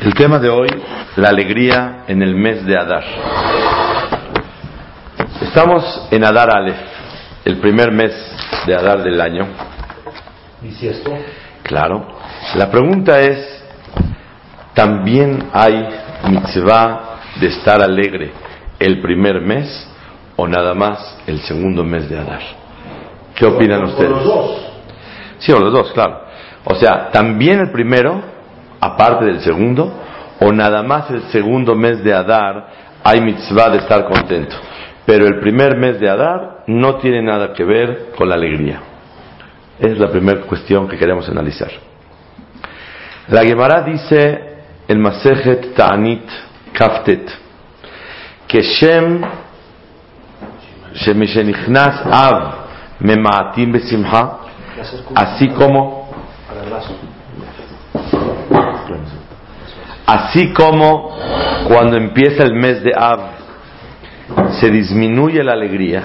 El tema de hoy, la alegría en el mes de Adar. Estamos en Adar Aleph, el primer mes de Adar del año. ¿Y si esto? Claro. La pregunta es, ¿también hay mitzvah de estar alegre el primer mes o nada más el segundo mes de Adar? ¿Qué opinan O ustedes? los dos. Sí, o los dos, claro. O sea, también el primero, aparte del segundo, o nada más el segundo mes de Adar, hay mitzvah de estar contento. Pero el primer mes de Adar no tiene nada que ver con la alegría. Es la primera cuestión que queremos analizar. La Gemara dice el Masejet Ta'anit Kaftet que Shem Shemishenichnas Av Memaatim Besimha así como. Así como cuando empieza el mes de Av se disminuye la alegría,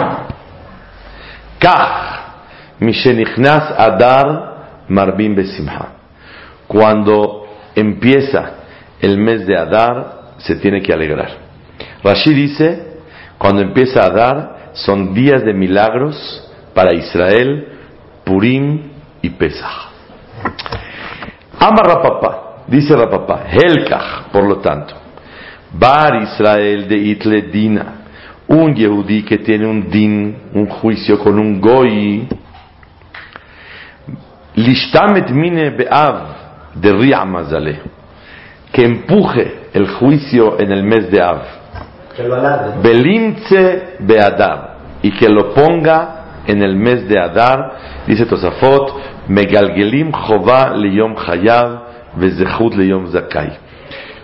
Adar Marbim Besimha. Cuando empieza el mes de Adar se tiene que alegrar. Rashi dice, cuando empieza Adar son días de milagros para Israel, Purim y Pesach. Ama Rapapá, dice Rapapá, Helkach, por lo tanto, Bar Israel de Itle Dina, un Yehudí que tiene un din, un juicio con un goy, Lishtamet mine be'av de Ria Mazale, que empuje el juicio en el mes de Av. Belimce be'adar, y que lo ponga en el mes de Adar, dice Tosafot, Megalgelim Jová leyom Hayav.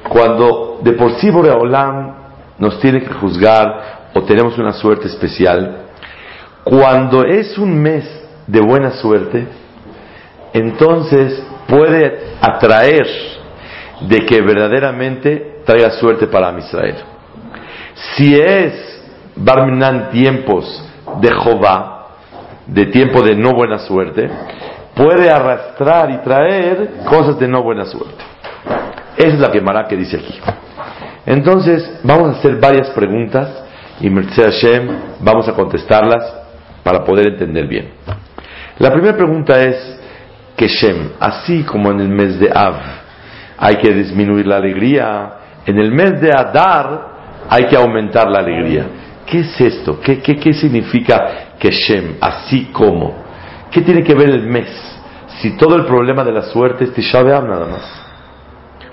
Cuando de por sí Boreolam nos tiene que juzgar o tenemos una suerte especial, cuando es un mes de buena suerte, entonces puede atraer de que verdaderamente traiga suerte para Israel. Si es Barminan tiempos de Jehová, de tiempo de no buena suerte, puede arrastrar y traer cosas de no buena suerte. Esa es la Gemara que dice aquí. Entonces, vamos a hacer varias preguntas y Merced Hashem vamos a contestarlas para poder entender bien. La primera pregunta es que Shem, así como en el mes de Av hay que disminuir la alegría, en el mes de Adar hay que aumentar la alegría. ¿Qué es esto? ¿Qué, qué, qué significa que Shem, así como? ¿Qué tiene que ver el mes? Si todo el problema de la suerte es Tisha B'Av nada más.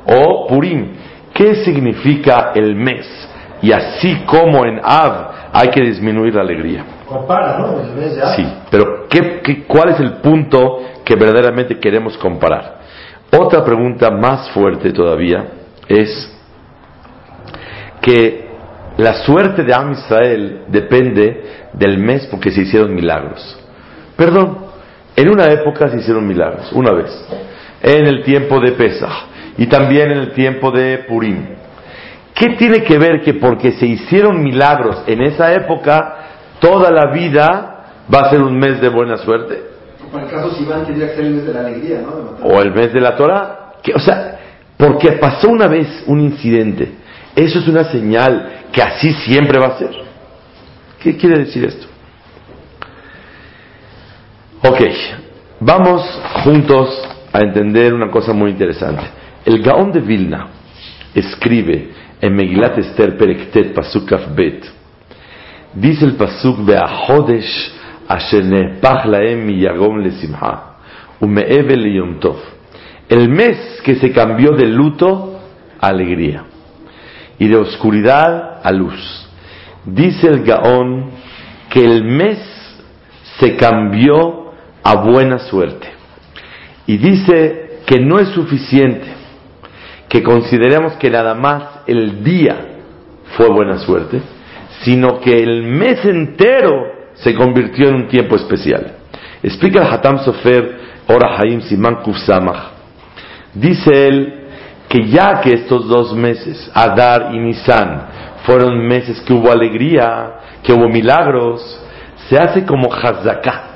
O Purim, ¿qué significa el mes? Y así como en Av hay que disminuir la alegría. Compara, ¿no? El mes de Av. Sí, pero ¿qué, qué- cuál es el punto que verdaderamente queremos comparar? Otra pregunta más fuerte todavía es que la suerte de Am Israel depende del mes porque se hicieron milagros. Perdón, en una época se hicieron milagros, una vez, en el tiempo de Pesach y también en el tiempo de Purim. ¿Qué tiene que ver que porque se hicieron milagros en esa época, toda la vida va a ser un mes de buena suerte? Para el caso Sivan tendría que ser el mes de la alegría, ¿no? O el mes de la Torah. Que, o sea, porque pasó una vez un incidente, eso es una señal que así siempre va a ser. ¿Qué quiere decir esto? Ok, vamos juntos a entender una cosa muy interesante. El Gaón de Vilna escribe en Megilat Esther Perektet Pasuk Bet, dice el Pasuk Beahodesh Asher Nepach Laem Miyagom Lesimha Umeeve Leyom Tov. El mes que se cambió de luto a alegría y de oscuridad a luz. Dice el Gaón que el mes se cambió a buena suerte. Y dice que no es suficiente que consideremos que nada más el día fue buena suerte, sino que el mes entero se convirtió en un tiempo especial. Explica el Hatam Sofer, Ora Haim Siman Samach. Dice él que ya que estos dos meses, Adar y Nisan, fueron meses que hubo alegría, que hubo milagros, se hace como Hazaká.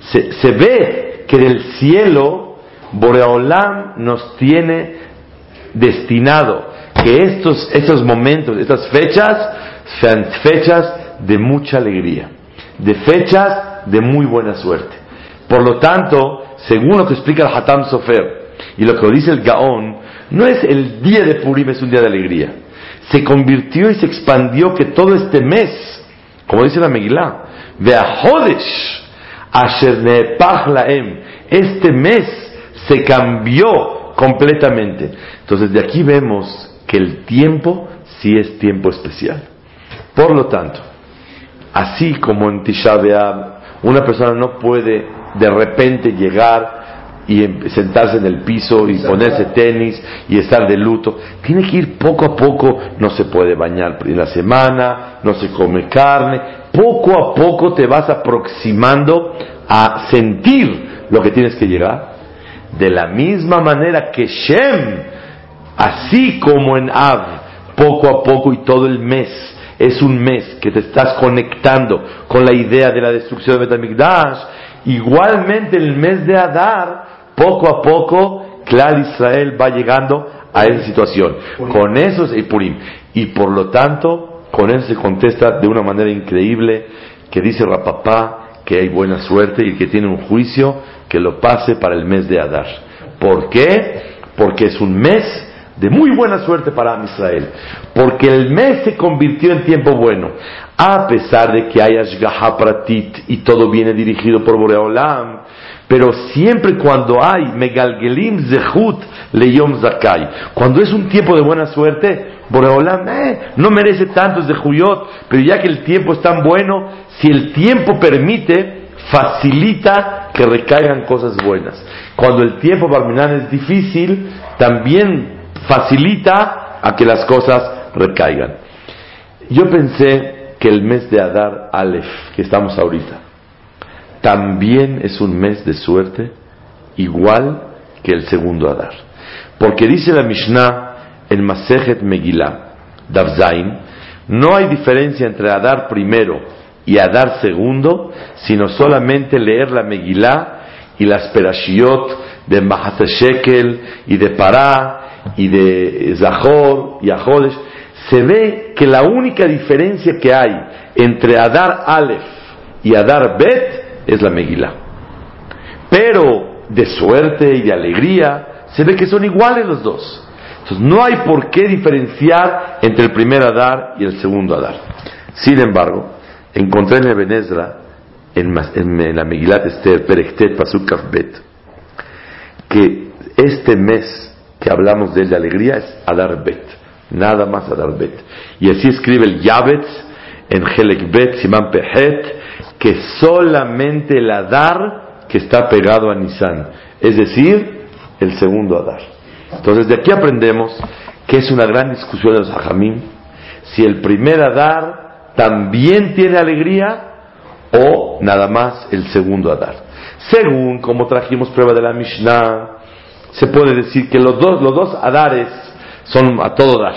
Se, se ve que del cielo Boreolam nos tiene destinado que estos, estos momentos, estas fechas, sean fechas de mucha alegría, de fechas de muy buena suerte. Por lo tanto, según lo que explica el Hatam Sofer y lo que dice el Gaón, no es el día de Purim, es un día de alegría. Se convirtió y se expandió que todo este mes, como dice la Megillah, Hodesh, Asher Nepach Laem, este mes se cambió completamente. Entonces de aquí vemos que el tiempo sí es tiempo especial. Por lo tanto, así como en Tisha una persona no puede de repente llegar y em- sentarse en el piso y ponerse tenis y estar de luto. Tiene que ir poco a poco, no se puede bañar en la semana, no se come carne. Poco a poco te vas aproximando a sentir lo que tienes que llegar. De la misma manera que Shem, así como en Av, poco a poco y todo el mes, es un mes que te estás conectando con la idea de la destrucción de Betamigdash, igualmente el mes de Adar, poco a poco, Clar Israel va llegando a esa situación. Con eso es y Purim. Y por lo tanto, con eso se contesta de una manera increíble que dice Rapapá que hay buena suerte y que tiene un juicio que lo pase para el mes de Adar. ¿Por qué? Porque es un mes de muy buena suerte para Israel. Porque el mes se convirtió en tiempo bueno. A pesar de que hay Ashgaha Pratit y todo viene dirigido por Boreolam, pero siempre cuando hay Megalgelim Zehut Leyom Zakai, cuando es un tiempo de buena suerte, Boreolam eh, no merece tantos de Juyot, pero ya que el tiempo es tan bueno, si el tiempo permite, facilita que recaigan cosas buenas. Cuando el tiempo Barminan es difícil, también facilita a que las cosas recaigan. Yo pensé que el mes de Adar Aleph, que estamos ahorita, también es un mes de suerte, igual que el segundo Adar. Porque dice la Mishnah en Masejet Megillah, Davzain, no hay diferencia entre Adar primero y Adar segundo, sino solamente leer la Megillah y las Perashiot de Mahatashekel y de Pará y de Zahor y Ahodesh. Se ve que la única diferencia que hay entre Adar Aleph y Adar Bet es la Megillah. Pero de suerte y de alegría se ve que son iguales los dos. Entonces no hay por qué diferenciar entre el primer Adar y el segundo Adar. Sin embargo, encontré en Ebenezra, en, en, en la Megillat Esther, Perektet, Pasuk que este mes que hablamos de él de alegría es Adar Bet, nada más Adar Bet. Y así escribe el Yavetz en Helek Bet, Simán Pehet, que solamente el Adar que está pegado a Nisan, es decir, el segundo Adar. Entonces de aquí aprendemos que es una gran discusión de los Hajamim, si el primer Adar también tiene alegría o nada más el segundo Adar. Según como trajimos prueba de la Mishnah, se puede decir que los dos, los dos Adares son a todo dar.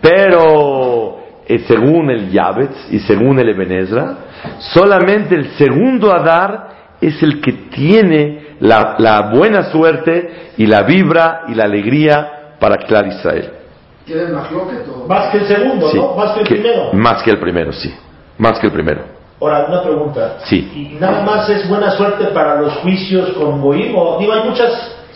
Pero según el Yavetz y según el Ebenezra, solamente el segundo Adar es el que tiene la, la, buena suerte y la vibra y la alegría para Clar Israel. ¿Quieres más que el segundo, Sí, ¿no? Más que el que- primero. Más que el primero, sí. Más que el primero. Ahora, una pregunta. Sí. ¿Y nada más es buena suerte para los juicios con Goim? O, digo, hay muchas...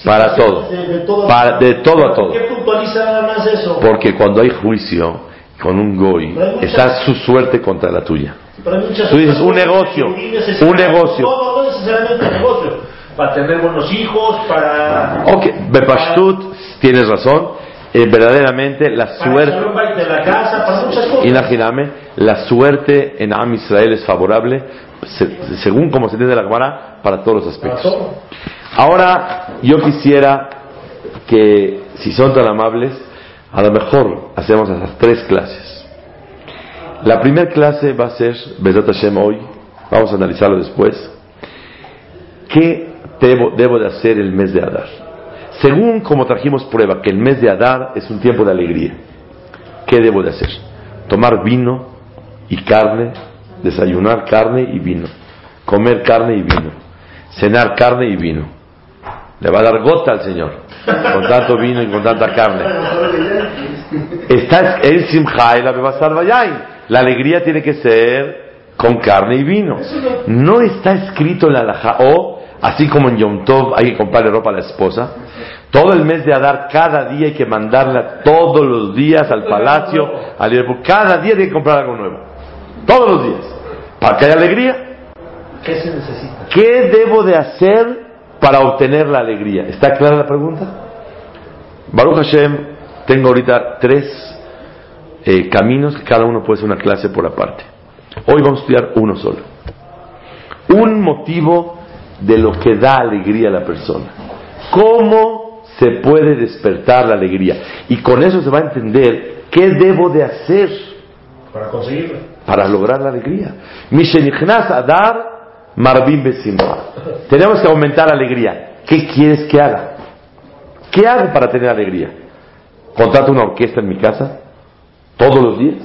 Para todo. De, de todo. Para- de todo a todo. ¿Por qué puntualiza nada más eso? Porque cuando hay juicio con un goy, está su suerte contra la tuya. Tú dices, un negocio, un negocio. No, no, necesariamente negocio. Para tener buenos hijos, para... Ok, Bepashtut, tienes razón. Eh, verdaderamente la suerte, un la casa, para muchas cosas. imagíname, la suerte en Am Israel es favorable se- según como se entiende la Gemara, para todos los aspectos. Ahora, yo quisiera que, si son tan amables, a lo mejor hacemos esas tres clases. La primera clase va a ser Bezat Hashem hoy, vamos a analizarlo después. ¿Qué debo, debo de hacer el mes de Adar? Según como trajimos prueba que el mes de Adar es un tiempo de alegría, ¿qué debo de hacer? Tomar vino y carne, desayunar carne y vino, comer carne y vino, cenar carne y vino. Le va a dar gota al Señor con tanto vino y con tanta carne. Está el simcha y la bebasar vayain. La alegría tiene que ser con carne y vino. No está escrito en la alajá, o así como en Yom Tov hay que comprarle ropa a la esposa, todo el mes de Adar, cada día hay que mandarla todos los días al palacio, al Liverpool. cada día tiene que comprar algo nuevo. Todos los días. Para que haya alegría. ¿Qué se necesita? ¿Qué debo de hacer para obtener la alegría? ¿Está clara la pregunta? Baruch Hashem, tengo ahorita tres eh, caminos que cada uno puede ser una clase por aparte. Hoy vamos a estudiar uno solo. Un motivo de lo que da alegría a la persona. ¿Cómo se puede despertar la alegría? Y con eso se va a entender qué debo de hacer Para conseguirlo. para lograr la alegría. Mishenichnas Adar Marbim Besimha. Tenemos que aumentar la alegría. ¿Qué quieres que haga? ¿Qué hago para tener alegría? ¿Contrato una orquesta en mi casa? ¿Todos los días?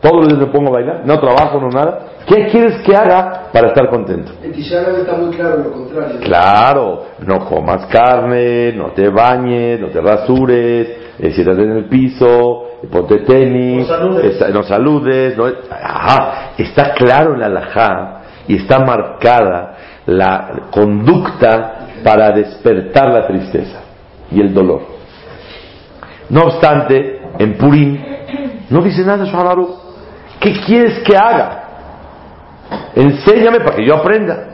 ¿Todos los días me pongo a bailar? ¿No trabajo, no nada? ¿Qué quieres que haga para estar contento? En está muy claro lo contrario. Claro, no comas carne, no te bañes, no te rasures, eh, siéntate en el piso, eh, ponte tenis, No saludes. no saludes. no- Ajá, está claro en la alajá y está marcada la conducta para despertar la tristeza y el dolor. No obstante, en Purim no dice nada Shulchan Aruch. ¿Qué quieres que haga? Enséñame para que yo aprenda.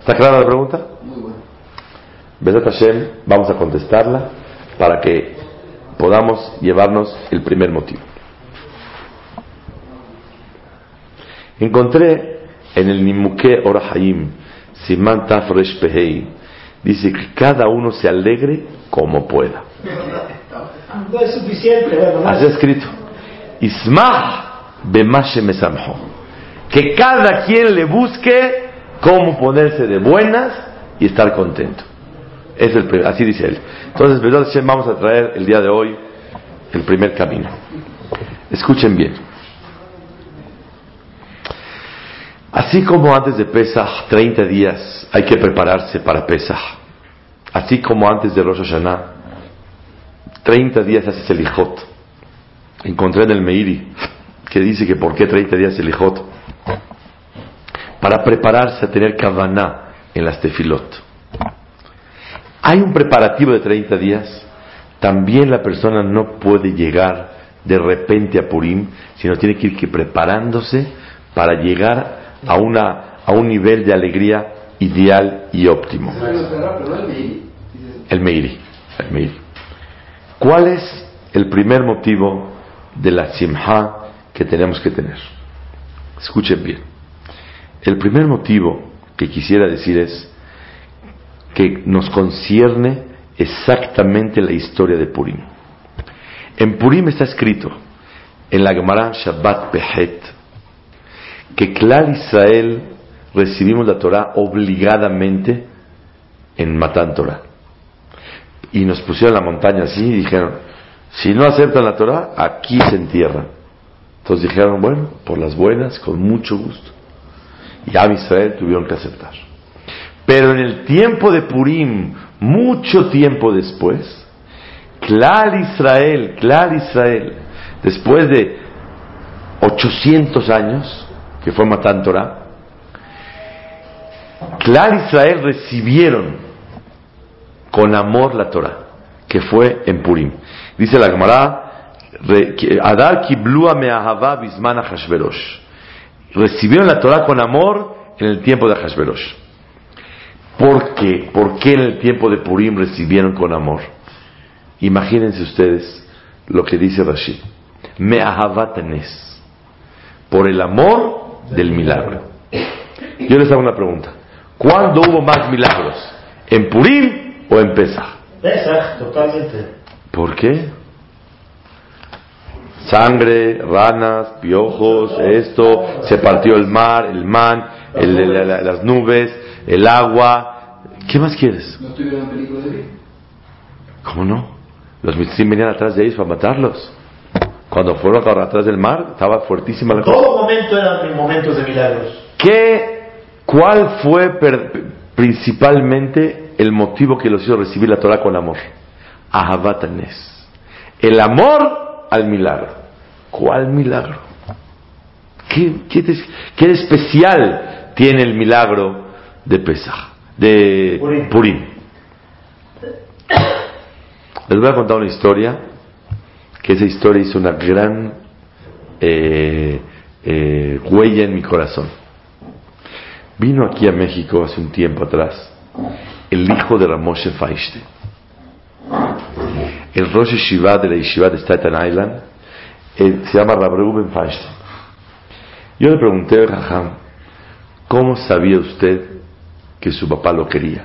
¿Está clara la pregunta? Besat Hashem, vamos a contestarla para que podamos llevarnos el primer motivo. Encontré en el Nimuke Orahaim, Siman Taf Resh Pehei, dice que cada uno se alegre como pueda. No es suficiente, bueno, no Así es- escrito. Ismah bemashe mesamho. Que cada quien le busque cómo ponerse de buenas y estar contento. Es el, así dice él. Entonces, vamos a traer el día de hoy el primer camino. Escuchen bien. Así como antes de Pesach, 30 días, hay que prepararse para Pesach. Así como antes de Rosh Hashanah, 30 días haces el Ijot. Encontré en el Meiri que dice que por qué 30 días el Ijot. Para prepararse a tener Kavaná en las tefilot. Hay un preparativo de 30 días. También la persona no puede llegar de repente a Purim, sino tiene que ir preparándose para llegar a, una, a un nivel de alegría ideal y óptimo. El Meiri. El Meiri. ¿Cuál es el primer motivo de la simha que tenemos que tener? Escuchen bien. El primer motivo que quisiera decir es que nos concierne exactamente la historia de Purim. En Purim está escrito, en la Gemara Shabbat Pehet, que Clar Israel recibimos la Torah obligadamente en Matan Torah y nos pusieron la montaña así y dijeron, si no aceptan la Torah, aquí se entierran. Entonces dijeron, bueno, por las buenas, con mucho gusto. Y a Israel tuvieron que aceptar. Pero en el tiempo de Purim, mucho tiempo después, Clar Israel, Clar Israel, después de 800 años, que fue Matan Torah, Clar Israel recibieron con amor la Torah, que fue en Purim. Dice la Gemara, Adar kiblua me'ahava bisman Hashverosh. Recibieron la Torah con amor en el tiempo de Hashverosh. ¿Por qué? ¿Por qué en el tiempo de Purim recibieron con amor? Imagínense ustedes lo que dice Rashi. Me'ahava tenés. Por el amor del milagro. Yo les hago una pregunta. ¿Cuándo hubo más milagros? ¿En Purim o en Pesach? Pesach, totalmente. ¿Por qué? Sangre, ranas, piojos, esto, se partió el mar, el man, el- el- la- las nubes, el agua. ¿Qué más quieres? ¿No tuvieron peligro de vida? ¿Cómo no? Los mitzim venían atrás de ellos para matarlos. Cuando fueron para atrás del mar, estaba fuertísima la. Todo momento eran momentos de milagros. ¿Qué, ¿Cuál fue per- principalmente el motivo que los hizo recibir la Torah con amor? Ahabatanes. El amor al milagro. ¿Cuál milagro? ¿Qué, qué qué de especial tiene el milagro de Pesach? De Purim. Purim. Les voy a contar una historia, que esa historia hizo una gran eh, eh, huella en mi corazón. Vino aquí a México hace un tiempo atrás el hijo de Ramoshe Feinstein, el Rosh Yeshiva de la Yeshiva de Staten Island, eh, se llama Rab Reuben Feinstein. Yo le pregunté a Raham, ¿cómo sabía usted que su papá lo quería?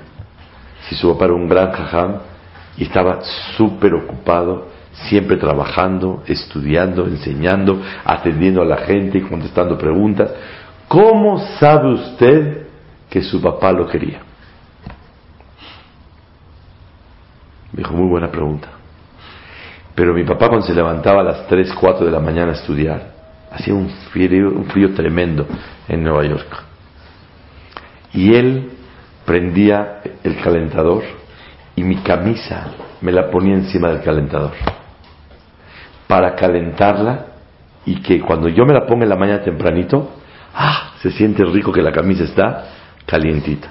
Si su papá era un gran jajam y estaba súper ocupado, siempre trabajando, estudiando, enseñando, atendiendo a la gente y contestando preguntas. ¿Cómo sabe usted que su papá lo quería? Me dijo, muy buena pregunta. Pero mi papá cuando se levantaba a las 3, 4 de la mañana a estudiar, hacía un frío, un frío tremendo en Nueva York. Y él prendía el calentador y mi camisa me la ponía encima del calentador para calentarla y que cuando yo me la ponga en la mañana tempranito, ah, se siente rico que la camisa está calientita.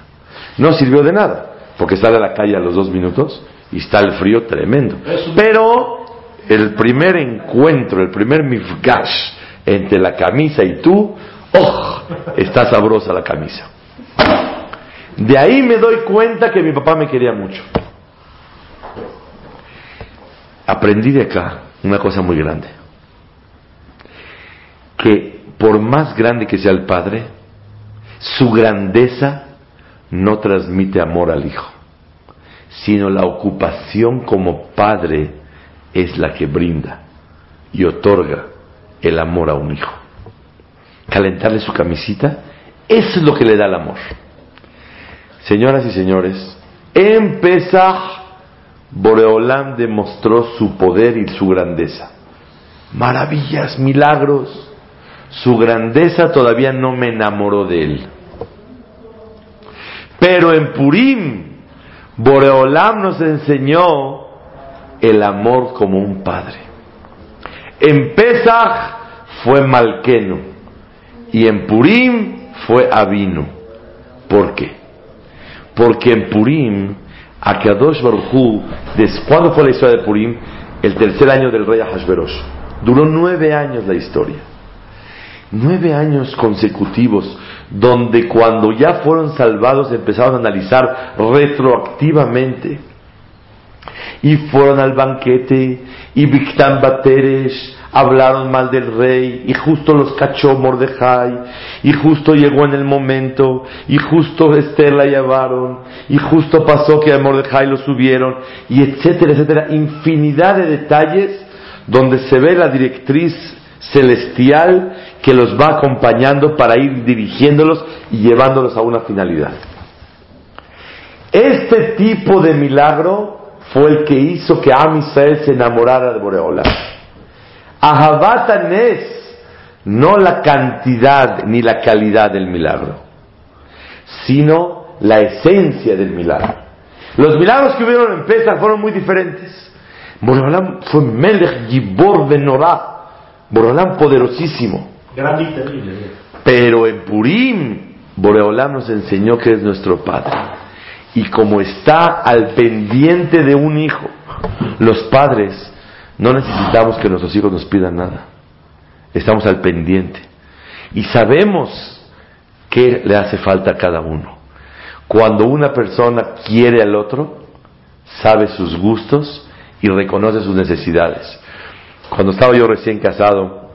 No sirvió de nada, porque sale a la calle a los dos minutos y está el frío tremendo. Pero el primer encuentro, el primer mifgash entre la camisa y tú, ¡oh! Está sabrosa la camisa. De ahí me doy cuenta que mi papá me quería mucho. Aprendí de acá una cosa muy grande. Que por más grande que sea el padre, su grandeza no transmite amor al hijo, sino la ocupación como padre es la que brinda y otorga el amor a un hijo. Calentarle su camisita, es lo que le da el amor. Señoras y señores, en Pesach, Boreolam demostró su poder y su grandeza. Maravillas, milagros. Su grandeza todavía no me enamoró de él. Pero en Purim, Boreolam nos enseñó el amor como un padre. En Pesach fue Malqueno y en Purim fue Avino. ¿Por qué? Porque en Purim, Akadosh Baruj ¿cuándo fue la historia de Purim? El tercer año del rey Ahashverosh. Duró nueve años la historia. Nueve años consecutivos, donde cuando ya fueron salvados empezaron a analizar retroactivamente. Y fueron al banquete, y Bateresh hablaron mal del rey, y justo los cachó Mordejai, y justo llegó en el momento, y justo Esther la llevaron, y justo pasó que a Mordejai lo subieron, y etcétera, etcétera. Infinidad de detalles donde se ve la directriz celestial que los va acompañando para ir dirigiéndolos y llevándolos a una finalidad. Este tipo de milagro fue el que hizo que Am Israel se enamorara de Boreola. Ahabat Nes, no la cantidad ni la calidad del milagro, sino la esencia del milagro. Los milagros que hubieron en Pesach fueron muy diferentes. Boreolam fue Melech Gibor Benorah, Boreolam poderosísimo. Grande y terrible. Pero en Purim, Boreolam nos enseñó que es nuestro Padre. Y como está al pendiente de un hijo, los padres no necesitamos que nuestros hijos nos pidan nada. Estamos al pendiente. Y sabemos qué le hace falta a cada uno. Cuando una persona quiere al otro, sabe sus gustos y reconoce sus necesidades. Cuando estaba yo recién casado,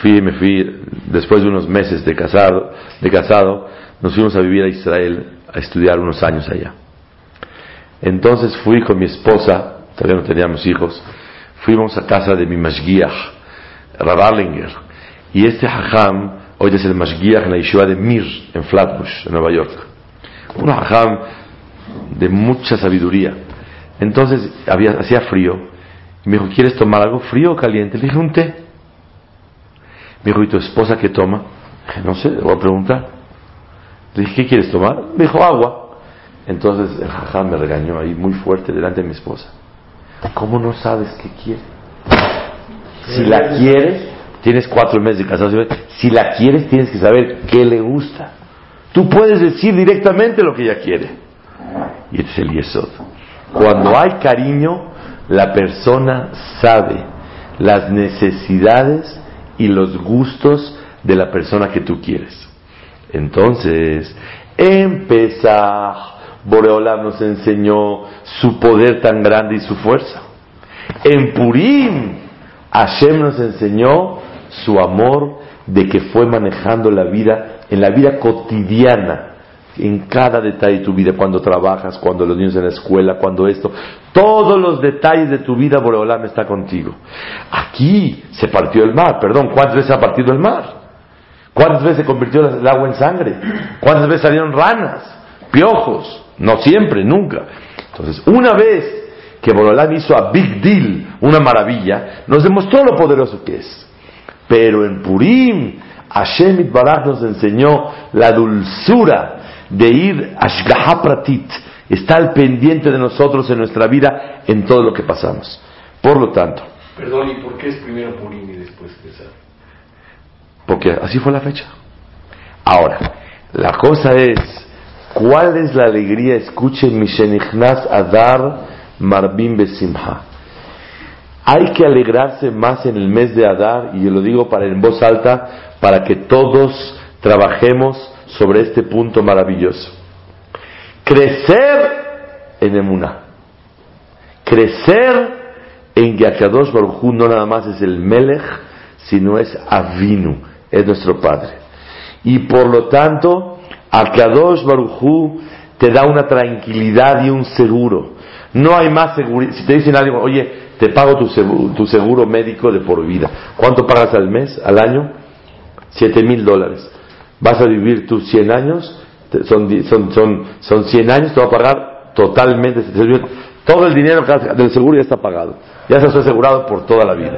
fui, me fui después de unos meses de casado, de casado, nos fuimos a vivir a Israel, a estudiar unos años allá. Entonces fui con mi esposa, todavía no teníamos hijos, fuimos a casa de mi Mashgiach, Rabarlinger, y este hajam, hoy es el Mashgiach en la Yeshiva de Mir, en Flatbush, en Nueva York. Un hajam de mucha sabiduría. Entonces había, hacía frío, y me dijo, ¿quieres tomar algo frío o caliente? Le dije, un té. Me dijo, ¿y tu esposa qué toma? Dije, no sé, le voy a preguntar. Le dije, ¿qué quieres tomar? Me dijo, agua. Entonces el jajam me regañó ahí muy fuerte delante de mi esposa. ¿Cómo no sabes qué quiere? Si la quieres, tienes cuatro meses de casado. Si la quieres, tienes que saber qué le gusta. Tú puedes decir directamente lo que ella quiere. Y este es el yesod. Cuando hay cariño, la persona sabe las necesidades y los gustos de la persona que tú quieres. Entonces, empezar. Boreolam nos enseñó su poder tan grande y su fuerza. En Purim, Hashem nos enseñó su amor de que fue manejando la vida, en la vida cotidiana, en cada detalle de tu vida, cuando trabajas, cuando los niños en la escuela, cuando esto, todos los detalles de tu vida, Boreolam está contigo. Aquí se partió el mar, perdón, ¿cuántas veces ha partido el mar? ¿Cuántas veces se convirtió el agua en sangre? ¿Cuántas veces salieron ranas, piojos? No siempre, nunca. Entonces, una vez que Borolam hizo a Big Deal una maravilla, nos demostró lo poderoso que es. Pero en Purim, Hashem Baraj nos enseñó la dulzura de ir a Pratit, estar pendiente de nosotros en nuestra vida en todo lo que pasamos. Por lo tanto. Perdón, ¿y por qué es primero Purim y después Pesach? Porque así fue la fecha. Ahora, la cosa es ¿Cuál es la alegría? Escuchen, Mishenichnas Adar Marbim Besimha. Hay que alegrarse más en el mes de Adar, y yo lo digo para en voz alta, para que todos trabajemos sobre este punto maravilloso. Crecer en Emuná. Crecer en Yakadosh Baruj no nada más es el Melech, sino es Avinu, es nuestro Padre. Y por lo tanto, a Kadosh Barujú te da una tranquilidad y un seguro. No hay más seguridad. Si te dicen algo, oye, te pago tu seguro, tu seguro médico de por vida. ¿Cuánto pagas al mes, al año? Siete mil dólares. ¿Vas a vivir tus 100 años? Son, son, son, son 100 años, te va a pagar totalmente. Todo el dinero del seguro ya está pagado. Ya ha asegurado por toda la vida.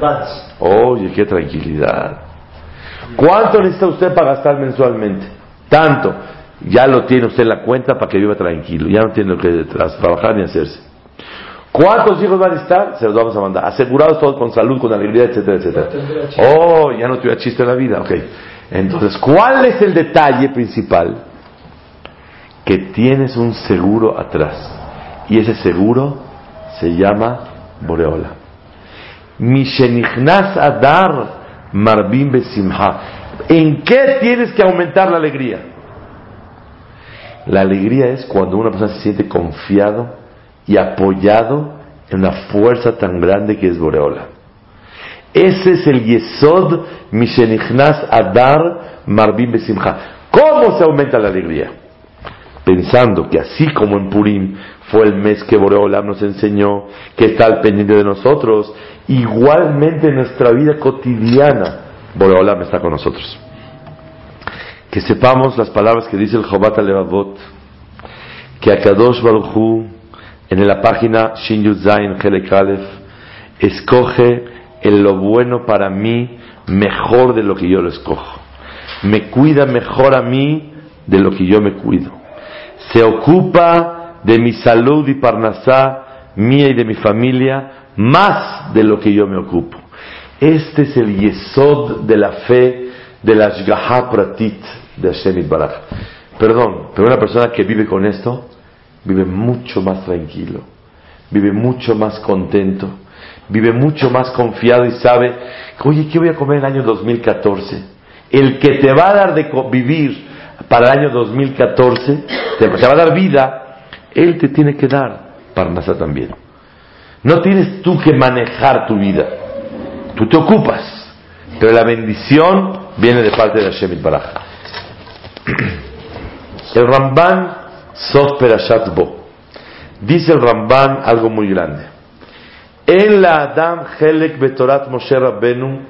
Oye, qué tranquilidad. ¿Cuánto necesita usted para gastar mensualmente? Tanto ya lo tiene usted en la cuenta para que viva tranquilo, ya no tiene que trabajar ni hacerse. ¿Cuántos hijos van a estar? Se los vamos a mandar. Asegurados todos con salud, con alegría, etcétera, etcétera. Oh, ya no tuve chiste en la vida. Ok. Entonces, ¿cuál es el detalle principal? Que tienes un seguro atrás. Y ese seguro se llama Boreola. Mishenichnas Adar Marbim Besimha. ¿En qué tienes que aumentar la alegría? La alegría es cuando una persona se siente confiado y apoyado en una fuerza tan grande que es Boreola. Ese es el Yesod Mishenichnas Adar Marbim Besimcha. ¿Cómo se aumenta la alegría? Pensando que así como en Purim fue el mes que Boreola nos enseñó que está al pendiente de nosotros, igualmente en nuestra vida cotidiana Boreolam está con nosotros que sepamos las palabras que dice el Jobat Levavot, que Akadosh Baruchu, en la página Shin Yud Zain escoge en lo bueno para mí mejor de lo que yo lo escojo. Me cuida mejor a mí de lo que yo me cuido. Se ocupa de mi salud y parnasá mía y de mi familia más de lo que yo me ocupo. Este es el yesod de la fe de la Shgaha Pratit de Hashem Baraj. Perdón, pero una persona que vive con esto vive mucho más tranquilo, vive mucho más contento, vive mucho más confiado y sabe, oye, ¿qué voy a comer en el año 2014? El que te va a dar de vivir para el año 2014, te, va a dar vida, Él te tiene que dar Parnasa también. No tienes tú que manejar tu vida, tú te ocupas, pero la bendición viene de parte de Hashem. El Ramban Sof Perashat Bo. Dice el Ramban algo muy grande. En la Adam Helek Betorat Moshe Rabbenu,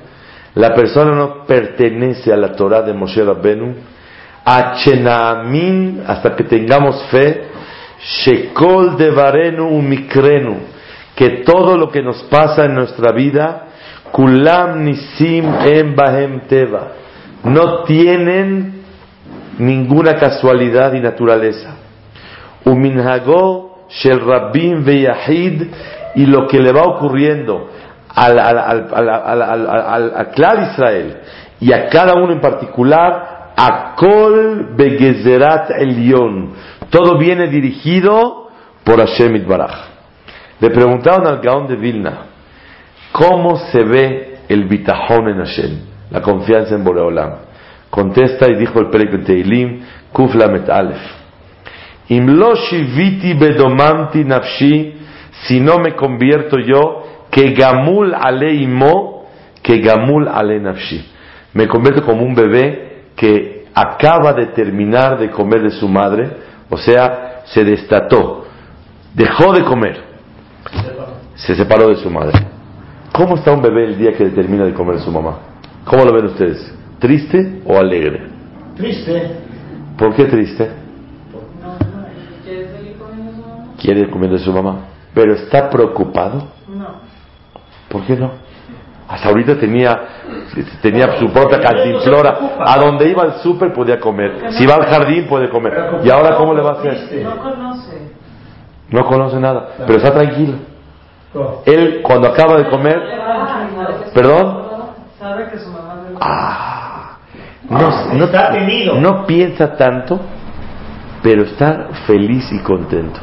la persona no pertenece a la Torah de Moshe Rabbenu, a Chenaamin, hasta que tengamos fe, Shekol Devarenu Umikrenu, que todo lo que nos pasa en nuestra vida, Kulam Nisim Em Bahem Teva, no tienen ninguna casualidad y naturaleza. Uminhago Shel Rabbim Veyahid, y lo que le va ocurriendo al, al, al, al Clar Israel y a cada uno en particular, Akol Begezerat Elion. Todo viene dirigido por Hashem Itbaraj. Le preguntaron al Gaón de Vilna, ¿cómo se ve el bitajón en Hashem? La confianza en Boreolam. Contesta y dijo el Perek Teilim, Kuflamet Alef. Imlo shiviti bedomanti nafshi, si no me convierto yo, que gamul aleimo, que gamul ale nafshi. Me convierto como un bebé que acaba de terminar de comer de su madre, o sea, se destató, dejó de comer, se separó de su madre. ¿Cómo está un bebé el día que termina de comer de su mamá? ¿Cómo lo ven ustedes? ¿Triste o alegre? Triste. ¿Por qué triste? Quiere comer de su mamá. ¿Pero está preocupado? No. ¿Por qué no? Hasta ahorita tenía, tenía su propia cantinflora. A donde iba al súper podía comer. Si va al jardín puede comer. ¿Y ahora cómo le va a hacer? No conoce. No conoce nada. Pero está tranquilo. Él cuando acaba de comer... ¿Perdón? Sabe que su mamá Ah, no, no, Está tenido. no piensa tanto, pero está feliz y contento.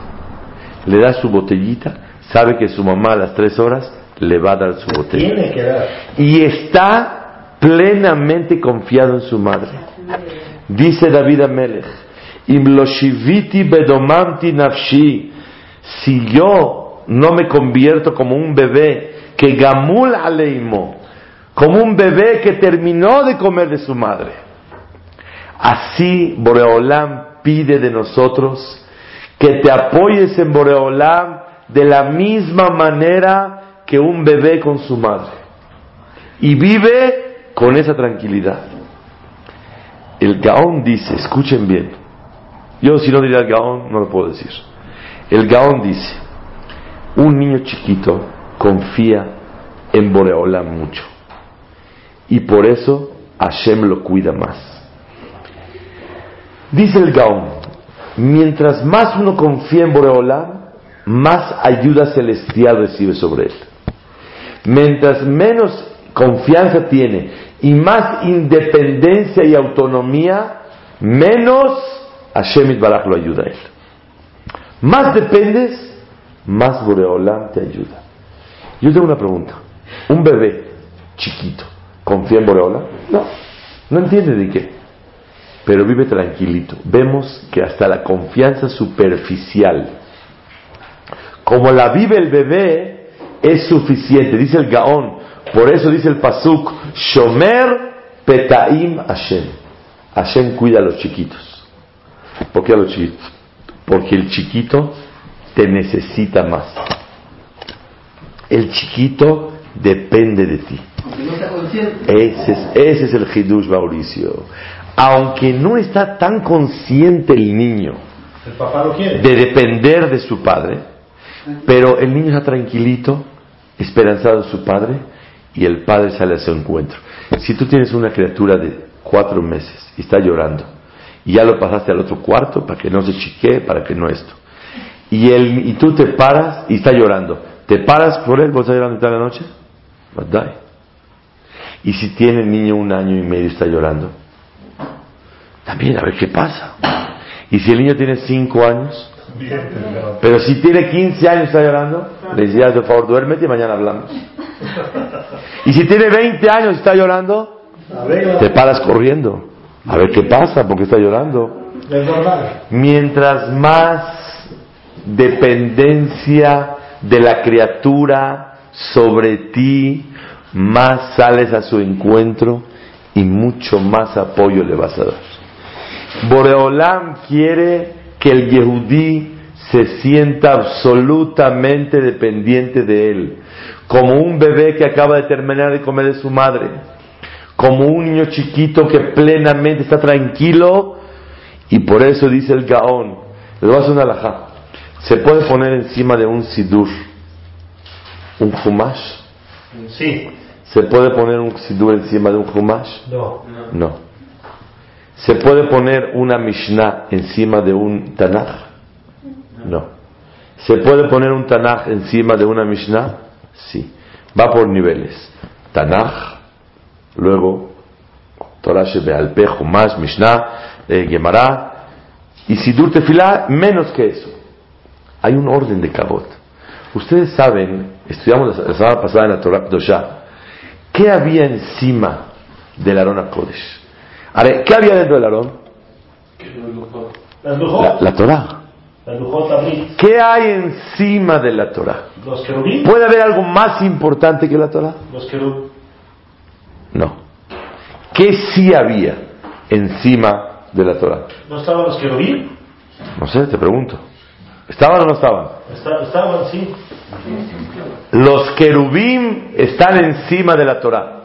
Le da su botellita, sabe que su mamá a las tres horas le va a dar su botella. Tiene que dar. Y está plenamente confiado en su madre. Dice David Amelech, Imloshiviti bedomanti nafshi, si yo no me convierto como un bebé que gamul aleimo, como un bebé que terminó de comer de su madre. Así Boreolam pide de nosotros que te apoyes en Boreolam de la misma manera que un bebé con su madre. Y vive con esa tranquilidad. El Gaón dice, escuchen bien, yo si no diría el Gaón no lo puedo decir. El Gaón dice, un niño chiquito confía en Boreolam mucho. Y por eso Hashem lo cuida más. Dice el Gaón, mientras más uno confía en Boreolam, más ayuda celestial recibe sobre él. Mientras menos confianza tiene y más independencia y autonomía, menos Hashem Baraj lo ayuda a él. Más dependes, más Boreolam te ayuda. Yo tengo una pregunta. Un bebé chiquito, ¿confía en Boreolam? No, no entiende de qué. Pero vive tranquilito. Vemos que hasta la confianza superficial, como la vive el bebé, es suficiente. Dice el Gaón. Por eso dice el Pasuk, Shomer Petaim Hashem. Hashem cuida a los chiquitos. ¿Por qué a los chiquitos? Porque el chiquito te necesita más. El chiquito depende de ti. Ese es, ese es el Hidush Mauricio. Aunque no está tan consciente el niño El papá lo quiere. de depender de su padre, pero el niño está tranquilito, esperanzado en su padre, y el padre sale a su encuentro. Si tú tienes una criatura de cuatro meses y está llorando, y ya lo pasaste al otro cuarto para que no se chiquee, para que no esto, y, él, y tú te paras y está llorando, ¿te paras por él? ¿Vos estás llorando toda la noche? Badai. Y si tiene el niño un año y medio y está llorando, también a ver qué pasa. Y si el niño tiene cinco años, pero si tiene 15 años y está llorando, le decías, por favor, duérmete y mañana hablamos. Y si tiene 20 años y está llorando, te paras corriendo. A ver qué pasa, porque está llorando. Mientras más dependencia de la criatura sobre ti, más sales a su encuentro y mucho más apoyo le vas a dar. Boreolam quiere que el Yehudí se sienta absolutamente dependiente de él, como un bebé que acaba de terminar de comer de su madre, como un niño chiquito que plenamente está tranquilo y por eso dice el Gaón, le voy a hacer una alajá, se puede poner encima de un sidur, un humash, Sí. Se puede poner un sidur encima de un humash, No. no. ¿Se puede poner una Mishnah encima de un Tanaj? No. ¿Se puede poner un Tanaj encima de una Mishnah? Sí. Va por niveles. Tanaj, luego Torah Shebealpe, Humash, Mishnah, eh, Gemara, y Sidur Tefilá, menos que eso. Hay un orden de Kabot. Ustedes saben, estudiamos la, la semana pasada en la Torah Dosha, ¿qué había encima del Arona Kodesh? Ahora, ¿qué había dentro del Aarón? La, la Torah. ¿Qué hay encima de la Torah? ¿Puede haber algo más importante que la Torah? No. ¿Qué sí había encima de la Torah? ¿No estaban los querubín? No sé, te pregunto. ¿Estaban o no estaban? Estaban, sí. Los querubín están encima de la Torah.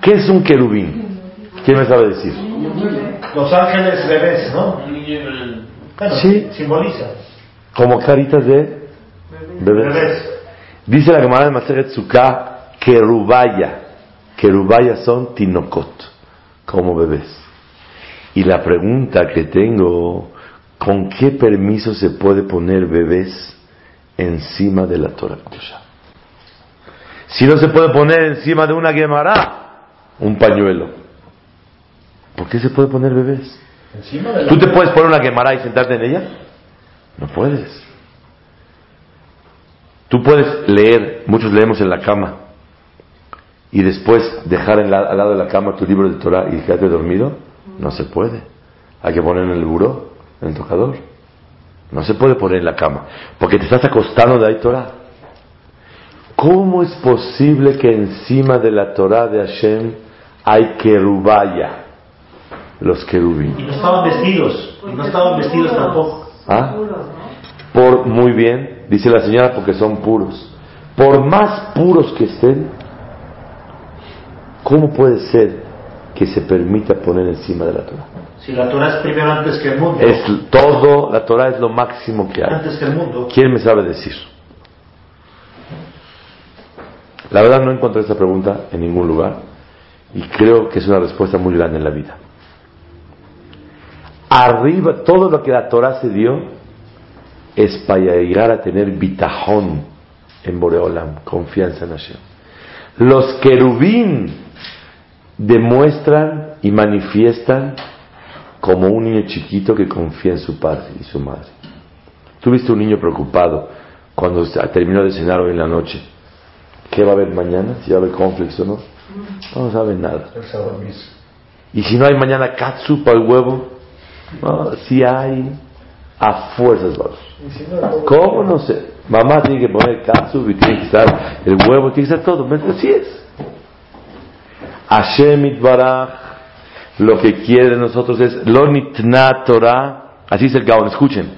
¿Qué es un querubín? ¿Quién me sabe decir? Los ángeles bebés, ¿no? Bueno, Sí. Simboliza. Como caritas de bebés. Bebés. Dice la Gemara de Maseret Sukkah, querubaya. Querubaya son tinokot, como bebés. Y la pregunta que tengo, ¿con qué permiso se puede poner bebés encima de la Torah? Si no se puede poner encima de una Gemara, un pañuelo. ¿Por qué se puede poner bebés? ¿Tú te puedes poner una Gemara y sentarte en ella? No puedes. Tú puedes leer, muchos leemos en la cama, y después dejar en la- al lado de la cama tu libro de Torah y quedarte dormido. No se puede. Hay que ponerlo en el buró, en el tocador. No se puede poner en la cama, porque te estás acostando de ahí Torah. ¿Cómo es posible que encima de la Torah de Hashem hay querubaya? Los querubín. Y no estaban vestidos. Y no estaban vestidos tampoco. ¿Ah? Por muy bien, dice la señora, porque son puros. Por más puros que estén, ¿cómo puede ser que se permita poner encima de la Torah? Si la Torah es primero antes que el mundo. Es todo, la Torah es lo máximo que hay. Antes que el mundo. ¿Quién me sabe decir? La verdad no encontré esta pregunta en ningún lugar y creo que es una respuesta muy grande en la vida. Arriba, todo lo que la Torah se dio es para llegar a tener bitajón en Boreolam, confianza en Hashem. Los querubín demuestran y manifiestan como un niño chiquito que confía en su padre y su madre. Tú viste un niño preocupado cuando terminó de cenar hoy en la noche. ¿Qué va a haber mañana? Si va a haber conflicto o no. No sabe nada. Y si no hay mañana katsu para el huevo, no, si hay, a fuerzas vamos. ¿Cómo? No sé. Mamá tiene que poner katsu y tiene que estar el huevo, tiene que estar todo. Así es. Hashem itbaraj, lo que quiere de nosotros es lo nitna Torah, así es el Gaon, escuchen.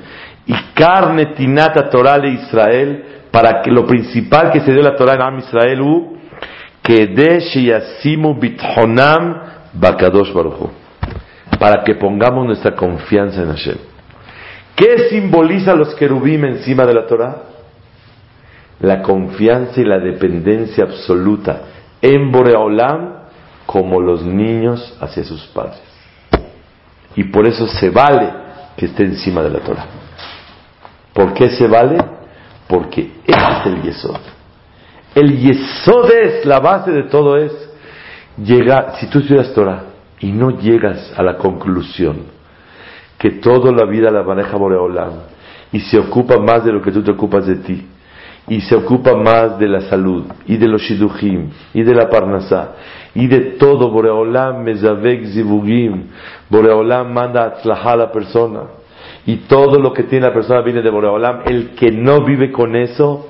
Y carne tinata Torah de Israel, para que lo principal que se dio la Torah en Am Israel, u, que bakadosh baruch Hu. para que pongamos nuestra confianza en Hashem. ¿Qué simboliza los querubim encima de la Torah? La confianza y la dependencia absoluta en Boreolam como los niños hacia sus padres. Y por eso se vale que esté encima de la Torah. ¿Por qué se vale? Porque es el Yesod. El Yesod es, la base de todo es llegar, si tú estudias Torah y no llegas a la conclusión que toda la vida la maneja Boreolam y se ocupa más de lo que tú te ocupas de ti y se ocupa más de la salud y de los shidujim y de la parnasá y de todo Boreolam mezavek zivugim Boreolam manda a a la persona y todo lo que tiene la persona viene de Boreolam el que no vive con eso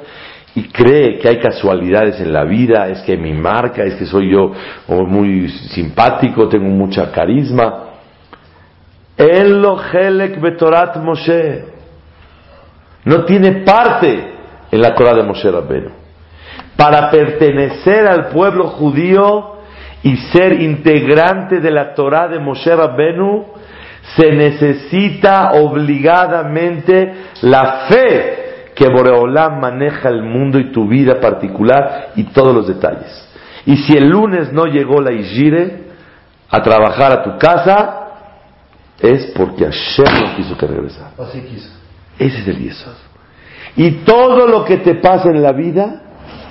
y cree que hay casualidades en la vida, es que mi marca, es que soy yo muy simpático, tengo mucha carisma. Lo Helek Betorat Moshe. No tiene parte en la Torah de Moshe Rabbenu. Para pertenecer al pueblo judío y ser integrante de la Torah de Moshe Rabbenu, se necesita obligadamente la fe que Boreolam maneja el mundo y tu vida particular y todos los detalles. Y si el lunes no llegó la Ijire a trabajar a tu casa, es porque Hashem no quiso que regresara. Así quiso. Ese es el Yesod. Y todo lo que te pasa en la vida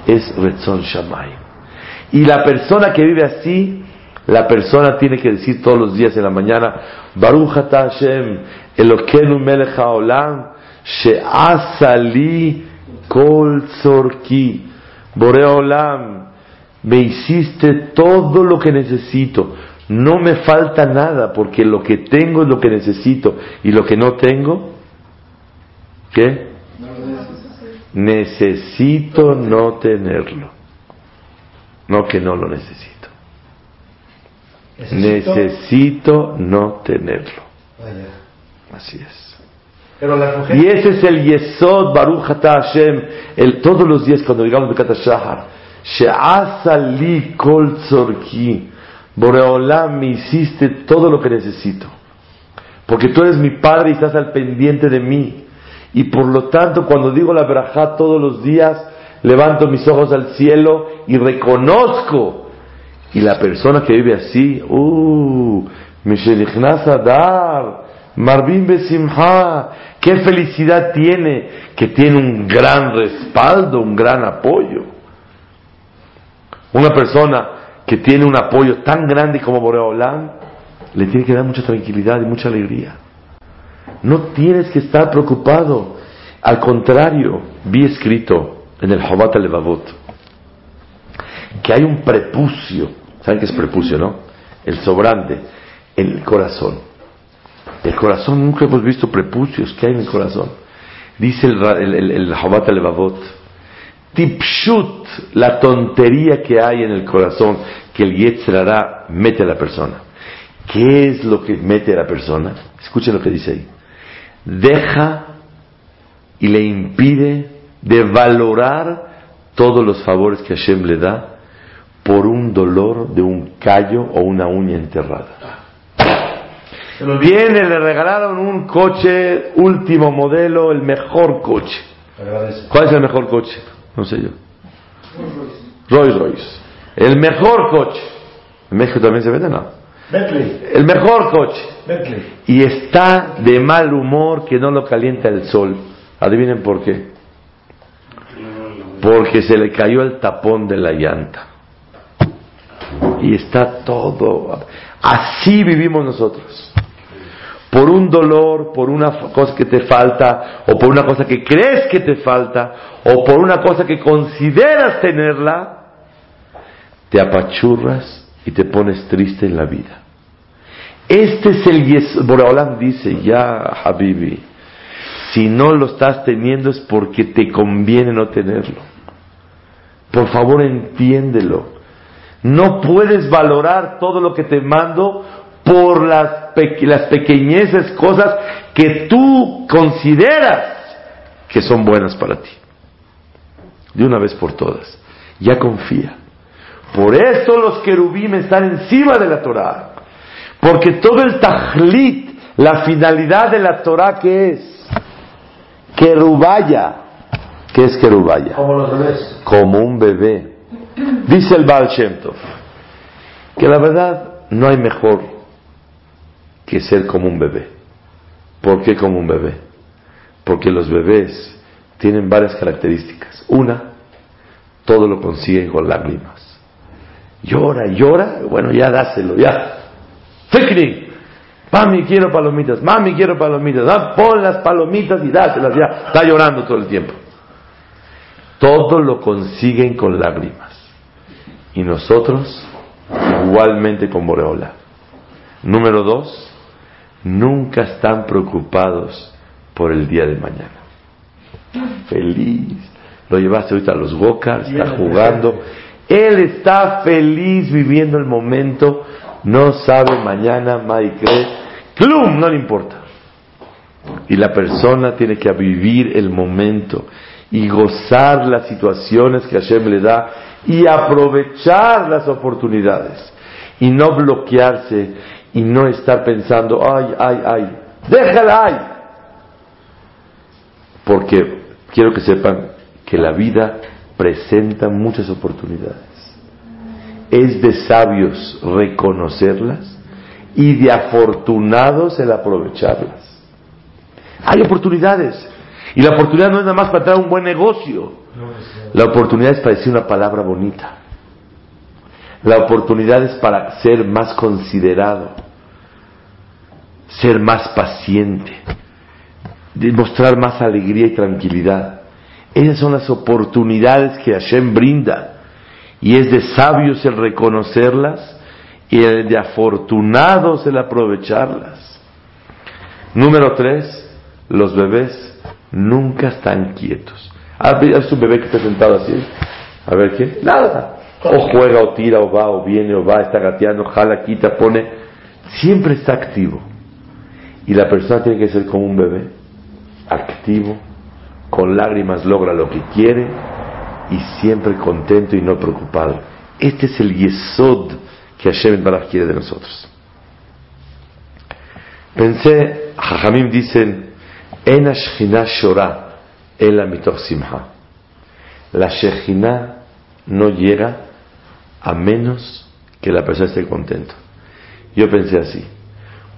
es Retzon Shamayim. Y la persona que vive así, la persona tiene que decir todos los días en la mañana, Baruch ata Hashem, Elokeinu melech haolam, she'asali kol tzorki. Borea olam, me hiciste todo lo que necesito. No me falta nada, porque lo que tengo es lo que necesito. Y lo que no tengo, ¿qué? Necesito no tenerlo. No que no lo necesito. Necesito- Necesito no tenerlo. Vaya. Así es. Pero las mujeres. Y ese es el Yesod Baruch Ata Hashem. El, todos los días cuando digamos Bekat Shahar, She'asa li kol tzorki. Boreolam, me hiciste todo lo que necesito. Porque tú eres mi padre y estás al pendiente de mí. Y por lo tanto, cuando digo la verajá todos los días, levanto mis ojos al cielo y reconozco. Y la persona que vive así, uh, Adar, Marvin Besimha, qué felicidad tiene, que tiene un gran respaldo, un gran apoyo. Una persona que tiene un apoyo tan grande como Boreolam, le tiene que dar mucha tranquilidad y mucha alegría. No tienes que estar preocupado. Al contrario, vi escrito en el Jobat Levavot que hay un prepucio. ¿Saben qué es prepucio, no? El sobrante el corazón. El corazón, nunca hemos visto prepucios. ¿Qué hay en el corazón? Dice el, el, el, el Jobat la tontería que hay en el corazón que el Yetzirah mete a la persona. ¿Qué es lo que mete a la persona? Escuchen lo que dice ahí. Deja y le impide de valorar todos los favores que Hashem le da por un dolor de un callo o una uña enterrada. Viene, le regalaron un coche último modelo, el mejor coche. ¿Cuál es el mejor coche? No sé yo. Rolls Royce. El mejor coche. En México también se vende, ¿no? Bentley. El mejor coche. Bentley. Y está de mal humor que no lo calienta el sol. Adivinen por qué. Porque se le cayó el tapón de la llanta. Y está todo. Así vivimos nosotros. Por un dolor, por una cosa que te falta, o por una cosa que crees que te falta, o por una cosa que consideras tenerla, te apachurras y te pones triste en la vida. Este es el yes Boreolam dice, ya Habibi, si no lo estás teniendo es porque te conviene no tenerlo. Por favor, entiéndelo. No puedes valorar todo lo que te mando por las, las pequeñeces cosas que tú consideras que son buenas para ti. De una vez por todas. Ya confía. Por eso los querubim están encima de la Torah. Porque todo el tajlit, la finalidad de la Torah que es querubaya. ¿Qué es querubaya? Como los bebés. Como un bebé. Dice el Baal Shem Tov, que la verdad no hay mejor que ser como un bebé. ¿Por qué como un bebé? Porque los bebés tienen varias características. Una, todo lo consiguen con lágrimas. Llora, llora, bueno, ya dáselo, ya. Fikri, mami quiero palomitas, mami quiero palomitas, ah, pon las palomitas y dáselas ya. Está llorando todo el tiempo. Todo lo consiguen con lágrimas. Y nosotros, igualmente con Boreola. Número dos, nunca están preocupados por el día de mañana. Feliz. Lo llevaste ahorita a los Gokars, está jugando. Él está feliz viviendo el momento. No sabe mañana, Mike, Klum, no le importa. Y la persona tiene que vivir el momento y gozar las situaciones que Hashem le da y aprovechar las oportunidades y no bloquearse y no estar pensando, ay, ay, ay, déjala, ay. Porque quiero que sepan que la vida presenta muchas oportunidades. Es de sabios reconocerlas y de afortunados el aprovecharlas. Hay oportunidades. Y la oportunidad no es nada más para traer un buen negocio. La oportunidad es para decir una palabra bonita. La oportunidad es para ser más considerado, ser más paciente, demostrar más alegría y tranquilidad. Esas son las oportunidades que Hashem brinda. Y es de sabios el reconocerlas y el de afortunados el aprovecharlas. Número tres, los bebés nunca están quietos. ¿Has visto un bebé que está sentado así? A ver qué. Nada. O juega, o tira, o va, o viene, o va, está gateando, jala, quita, pone. Siempre está activo. Y la persona tiene que ser como un bebé, activo, con lágrimas logra lo que quiere y siempre contento y no preocupado. Este es el yesod que Hashem Baraj quiere de nosotros. Pensé, Jajamim dicen, en Shechina Shora, el mitoch simha. La Shechina no llega a menos que la persona esté contento. Yo pensé así.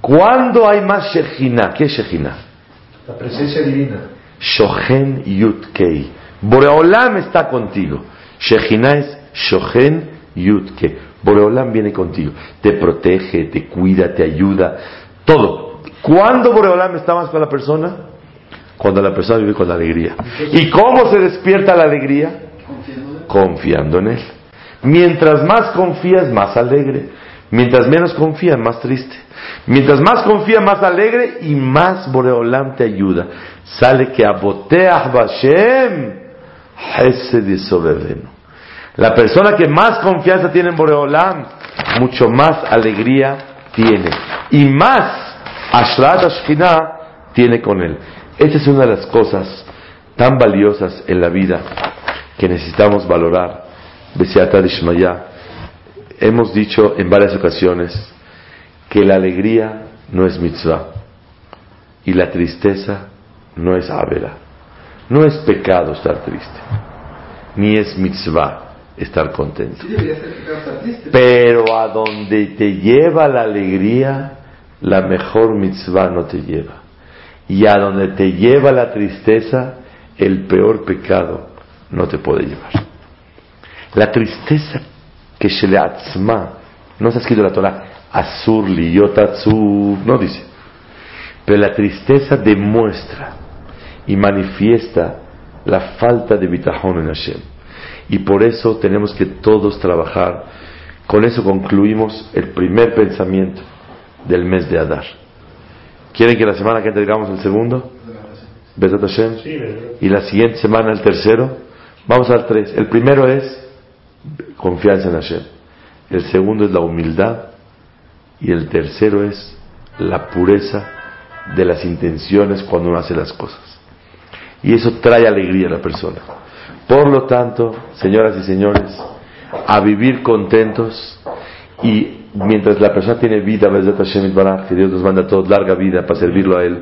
¿Cuándo hay más Shechina? ¿Qué es Shechina? La presencia divina. Shohen Yutkei. Boreolam está contigo. Shechina es Shohen Yutkei. Boreolam viene contigo. Te protege, te cuida, te ayuda. Todo. ¿Cuándo Boreolam está más con la persona? Cuando la persona vive con alegría. ¿Y cómo se despierta la alegría? Confiando en Él. Mientras más confías, más alegre. Mientras menos confías, más triste. Mientras más confías, más alegre y más Boreolam te ayuda. Sale que aboteach Bashem La persona que más confianza tiene en Boreolam, mucho más alegría tiene. Y más Ashrat Ashkinah tiene con él. Esta es una de las cosas tan valiosas en la vida que necesitamos valorar. Besiata Ishmaya. Hemos dicho en varias ocasiones que la alegría no es mitzvah y la tristeza no es avera. No es pecado estar triste, ni es mitzvah estar contento. Pero a donde te lleva la alegría, la mejor mitzvah no te lleva. Y a donde te lleva la tristeza, el peor pecado no te puede llevar. La tristeza que Sheleatzma, no está escrito en la Torah, Azur liyotatzu, no dice. Pero la tristeza demuestra y manifiesta la falta de bitajón en Hashem. Y por eso tenemos que todos trabajar. Con eso concluimos el primer pensamiento del mes de Adar. ¿Quieren que la semana que entregamos el segundo? Besat Hashem. Y la siguiente semana el tercero. Vamos al tres. El primero es confianza en Hashem. El segundo es la humildad. Y el tercero es la pureza de las intenciones cuando uno hace las cosas. Y eso trae alegría a la persona. Por lo tanto, señoras y señores, a vivir contentos y mientras la persona tiene vida, que Dios nos manda a todos larga vida para servirlo a Él,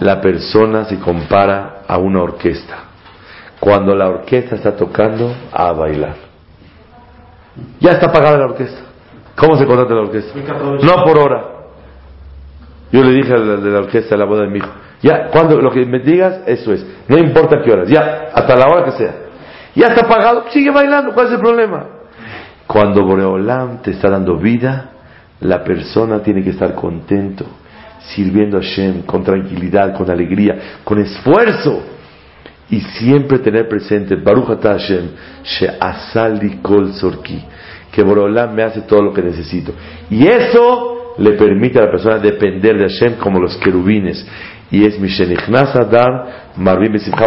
la persona se compara a una orquesta. Cuando la orquesta está tocando, a bailar. Ya está pagada la orquesta. ¿Cómo se contrata la orquesta? No por hora. Yo le dije a la de la orquesta a la boda de mi hijo, ya, cuando lo que me digas, eso es. No importa qué horas, ya, hasta la hora que sea. Ya está pagado, sigue bailando, ¿cuál es el problema? Cuando Boreolam te está dando vida, la persona tiene que estar contento, sirviendo a Hashem con tranquilidad, con alegría, con esfuerzo. Y siempre tener presente, Baruch Hashem, She'asali Kol Sorki, que Boreolam me hace todo lo que necesito. Y eso le permite a la persona depender de Hashem como los querubines y es Mishenichnas Marvim Besimcha